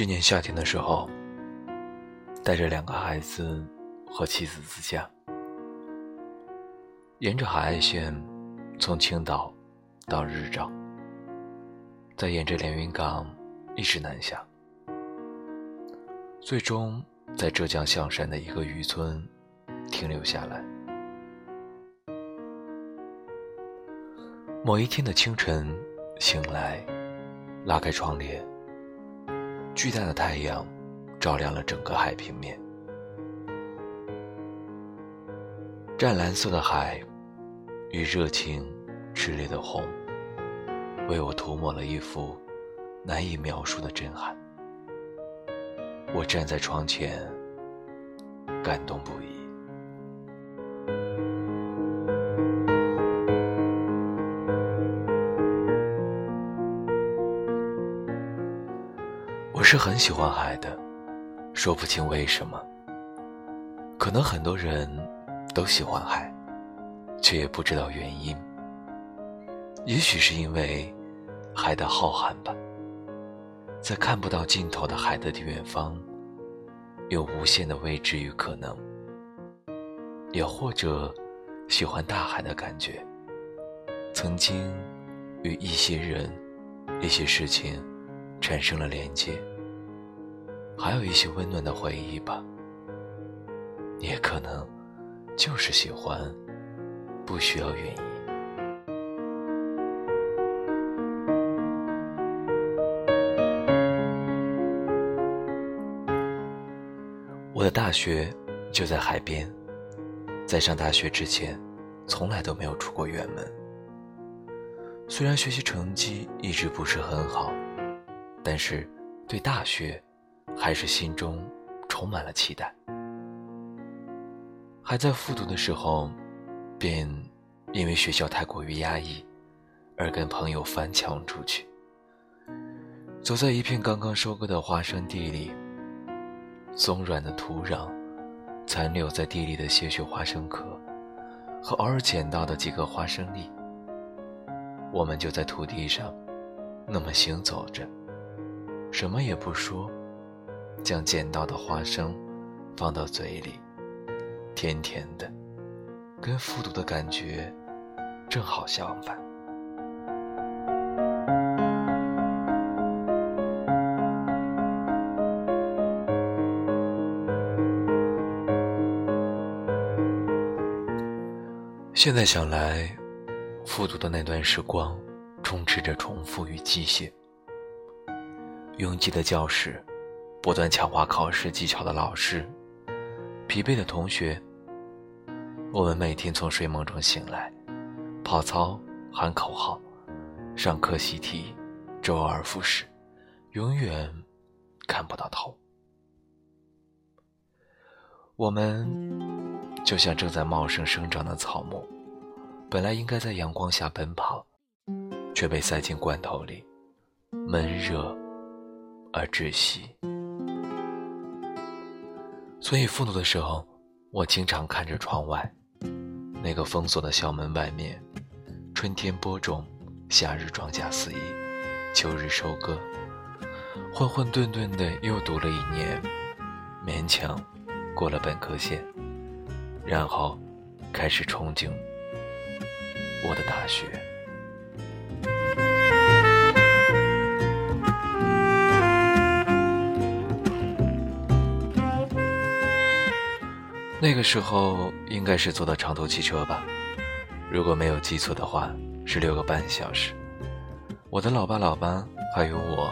今年夏天的时候，带着两个孩子和妻子自驾，沿着海岸线从青岛到日照，再沿着连云港一直南下，最终在浙江象山的一个渔村停留下来。某一天的清晨醒来，拉开窗帘。巨大的太阳照亮了整个海平面，湛蓝色的海与热情炽烈的红，为我涂抹了一幅难以描述的震撼。我站在窗前，感动不已。是很喜欢海的，说不清为什么。可能很多人都喜欢海，却也不知道原因。也许是因为海的浩瀚吧，在看不到尽头的海的远方，有无限的未知与可能。也或者喜欢大海的感觉，曾经与一些人、一些事情产生了连接。还有一些温暖的回忆吧，你也可能就是喜欢，不需要原因。我的大学就在海边，在上大学之前，从来都没有出过远门。虽然学习成绩一直不是很好，但是对大学。还是心中充满了期待。还在复读的时候，便因为学校太过于压抑，而跟朋友翻墙出去。走在一片刚刚收割的花生地里，松软的土壤，残留在地里的些许花生壳，和偶尔捡到的几个花生粒，我们就在土地上，那么行走着，什么也不说。将捡到的花生放到嘴里，甜甜的，跟复读的感觉正好相反。现在想来，复读的那段时光充斥着重复与机械，拥挤的教室。不断强化考试技巧的老师，疲惫的同学。我们每天从睡梦中醒来，跑操、喊口号、上课习题，周而复始，永远看不到头。我们就像正在茂盛生长的草木，本来应该在阳光下奔跑，却被塞进罐头里，闷热而窒息。所以复读的时候，我经常看着窗外，那个封锁的校门外面，春天播种，夏日庄稼肆意，秋日收割，混混沌沌的又读了一年，勉强过了本科线，然后开始憧憬我的大学。那个时候应该是坐的长途汽车吧，如果没有记错的话，是六个半小时。我的老爸老妈还有我，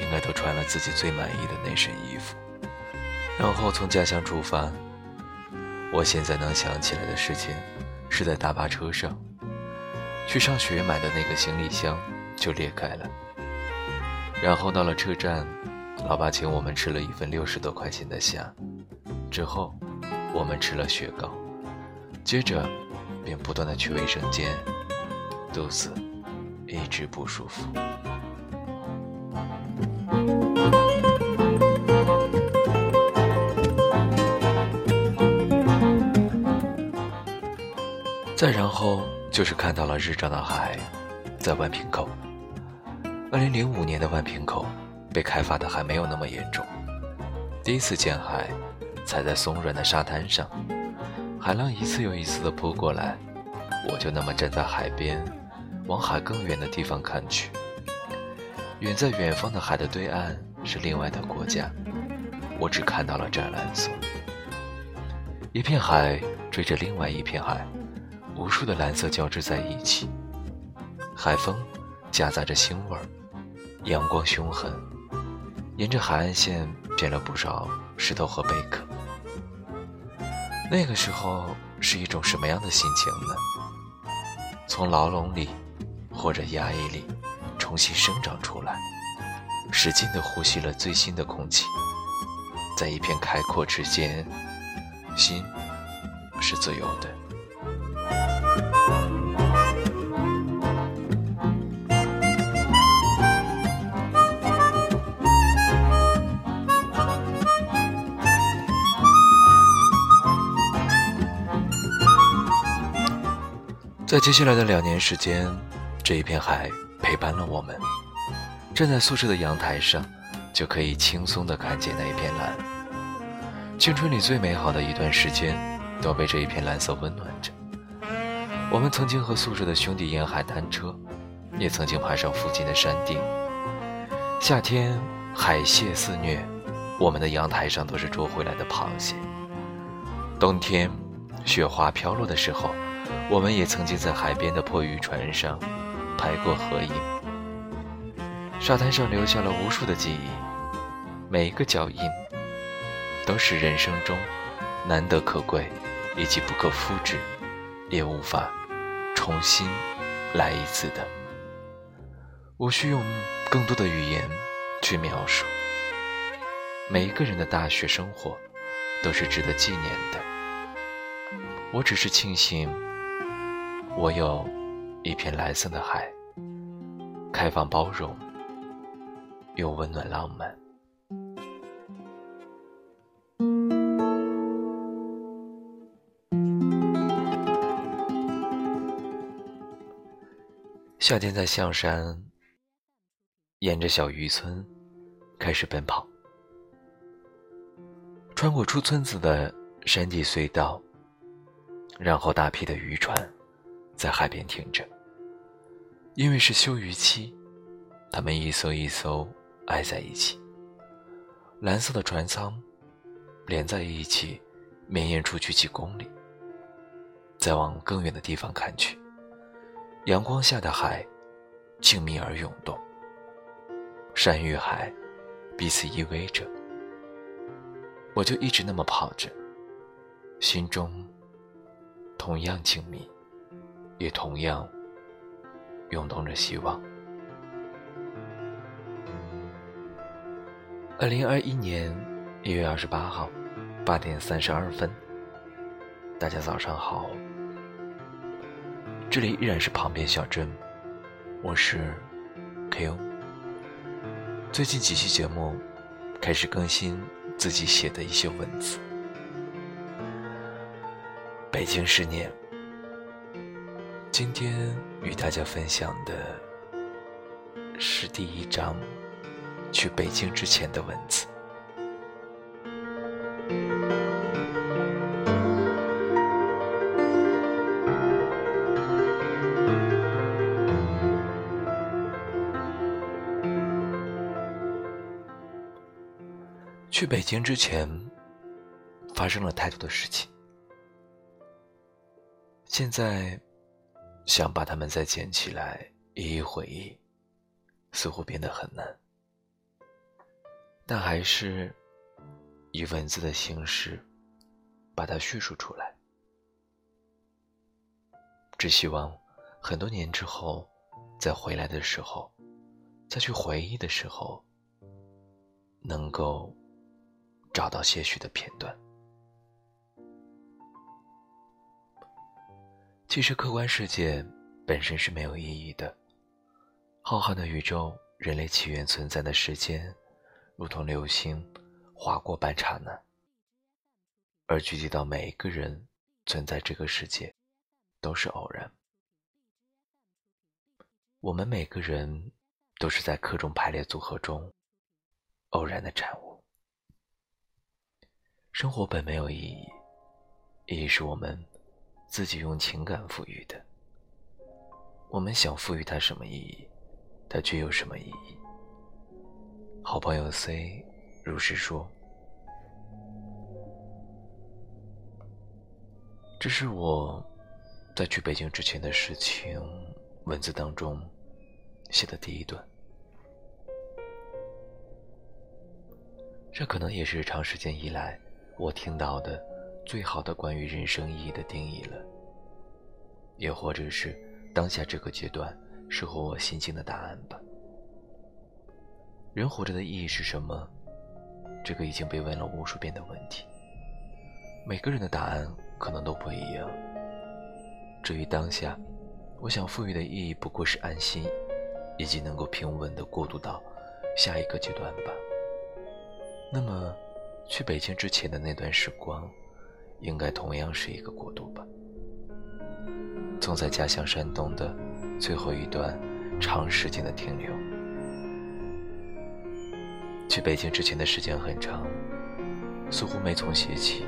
应该都穿了自己最满意的那身衣服，然后从家乡出发。我现在能想起来的事情，是在大巴车上，去上学买的那个行李箱就裂开了。然后到了车站，老爸请我们吃了一份六十多块钱的虾，之后。我们吃了雪糕，接着便不断的去卫生间，肚子一直不舒服。再然后就是看到了日照的海，在万平口。二零零五年的万平口，被开发的还没有那么严重。第一次见海，踩在松软的沙滩上，海浪一次又一次的扑过来，我就那么站在海边，往海更远的地方看去。远在远方的海的对岸是另外的国家，我只看到了湛蓝色。一片海追着另外一片海，无数的蓝色交织在一起。海风夹杂着腥味儿，阳光凶狠，沿着海岸线捡了不少石头和贝壳。那个时候是一种什么样的心情呢？从牢笼里或者压抑里重新生长出来，使劲地呼吸了最新的空气，在一片开阔之间，心是自由的。在接下来的两年时间，这一片海陪伴了我们。站在宿舍的阳台上，就可以轻松地看见那一片蓝。青春里最美好的一段时间，都被这一片蓝色温暖着。我们曾经和宿舍的兄弟沿海单车，也曾经爬上附近的山顶。夏天海蟹肆虐，我们的阳台上都是捉回来的螃蟹。冬天雪花飘落的时候。我们也曾经在海边的破渔船上拍过合影，沙滩上留下了无数的记忆，每一个脚印都是人生中难得可贵以及不可复制，也无法重新来一次的。无需用更多的语言去描述，每一个人的大学生活都是值得纪念的。我只是庆幸。我有一片蓝色的海，开放包容，又温暖浪漫。夏天在象山，沿着小渔村开始奔跑，穿过出村子的山地隧道，然后大批的渔船。在海边停着，因为是休渔期，他们一艘一艘挨在一起，蓝色的船舱连在一起，绵延出去几公里。再往更远的地方看去，阳光下的海静谧而涌动，山与海彼此依偎着，我就一直那么跑着，心中同样静谧。也同样涌动着希望。二零二一年一月二十八号八点三十二分，大家早上好。这里依然是旁边小镇，我是 Q。最近几期节目开始更新自己写的一些文字。北京十年。今天与大家分享的是第一章去北京之前的文字。去北京之前，发生了太多的事情，现在。想把它们再捡起来一一回忆，似乎变得很难，但还是以文字的形式把它叙述出来。只希望很多年之后再回来的时候，再去回忆的时候，能够找到些许的片段。其实，客观世界本身是没有意义的。浩瀚的宇宙，人类起源存在的时间，如同流星划过半刹那。而聚集到每一个人存在这个世界，都是偶然。我们每个人都是在课中排列组合中偶然的产物。生活本没有意义，意义是我们自己用情感赋予的。我们想赋予它什么意义，它具有什么意义。好朋友 C 如是说：“这是我在去北京之前的事情，文字当中写的第一段。这可能也是长时间以来我听到的最好的关于人生意义的定义了，也或者是当下这个阶段适合我心境的答案吧。”人活着的意义是什么？这个已经被问了无数遍的问题，每个人的答案可能都不一样。至于当下，我想赋予的意义不过是安心，以及能够平稳地过渡到下一个阶段吧。那么，去北京之前的那段时光，应该同样是一个国度吧。总在家乡山东的最后一段长时间的停留。去北京之前的时间很长，似乎没从写起。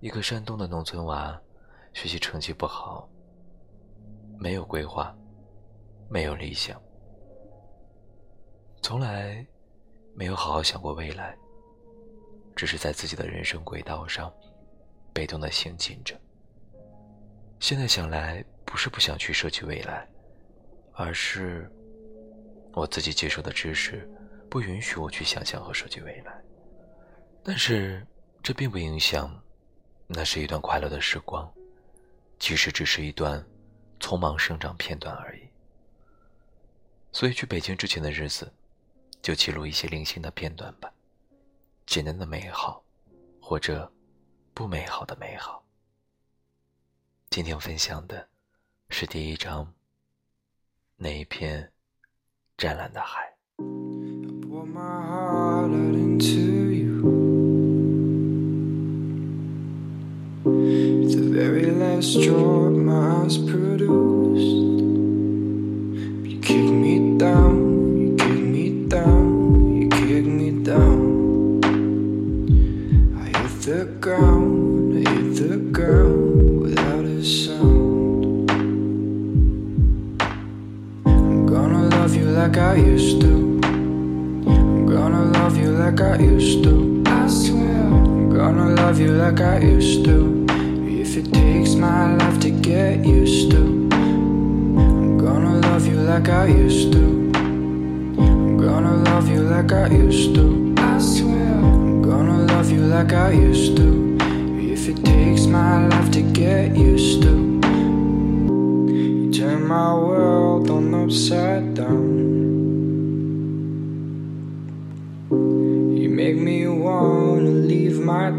一个山东的农村娃，学习成绩不好，没有规划，没有理想，从来没有好好想过未来，只是在自己的人生轨道上被动的行进着。现在想来，不是不想去设计未来，而是。我自己接受的知识不允许我去想象和设计未来，但是这并不影响，那是一段快乐的时光，即使只是一段匆忙生长片段而已。所以去北京之前的日子，就记录一些零星的片段吧，简单的美好，或者不美好的美好。今天分享的是第一章，那一片。湛蓝的海。The very last straw my eyes produced. Like I used to. I'm gonna love you like I used to. I swear. I'm gonna love you like I used to. If it takes my life to get used to. I'm gonna love you like I used to. I'm gonna love you like I used to. I swear. I'm gonna love you like I used to. If it takes my life to get used to. You turn my world on upside down.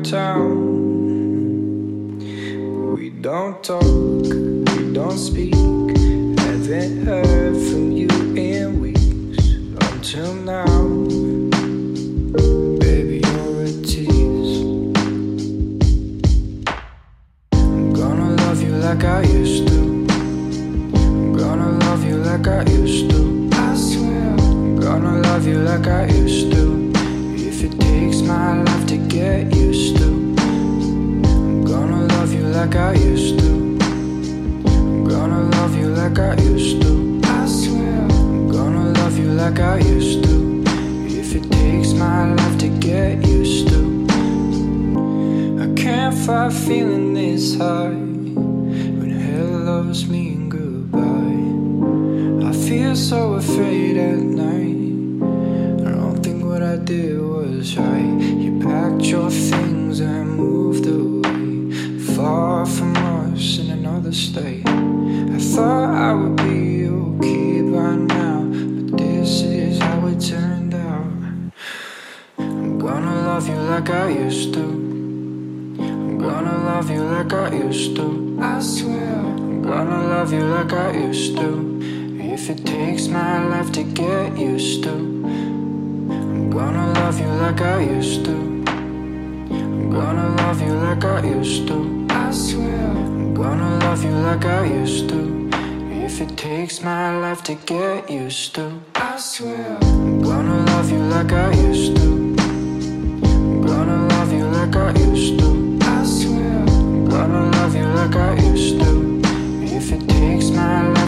Town. We don't talk, we don't speak. Haven't heard from you in weeks until now. Baby, you're a tease. I'm gonna love you like I used to. I'm gonna love you like I used to. I swear. I'm gonna love you like I used to If it takes my life get used to. I'm gonna love you like I used to. I'm gonna love you like I used to. I swear. I'm gonna love you like I used to. If it takes my life to get used to. I can't fight feeling this high when hell loves me and goodbye. I feel so afraid at night. I don't think what I did was right packed things and moved away Far from us in another state. I thought I would be okay by now But this is how it turned out. I'm gonna love you like I used to. I'm gonna love you like I used to. I swear. I'm gonna love you like I used to. If it takes my life to get used to I'm gonna love you like I used to gonna love you like I used to. I swear. I'm gonna love you like I used to. If it takes my life to get used to. I swear I'm gonna love you like I used to. I'm gonna love you like I used to. I swear I'm gonna love you like I used to. If it takes my life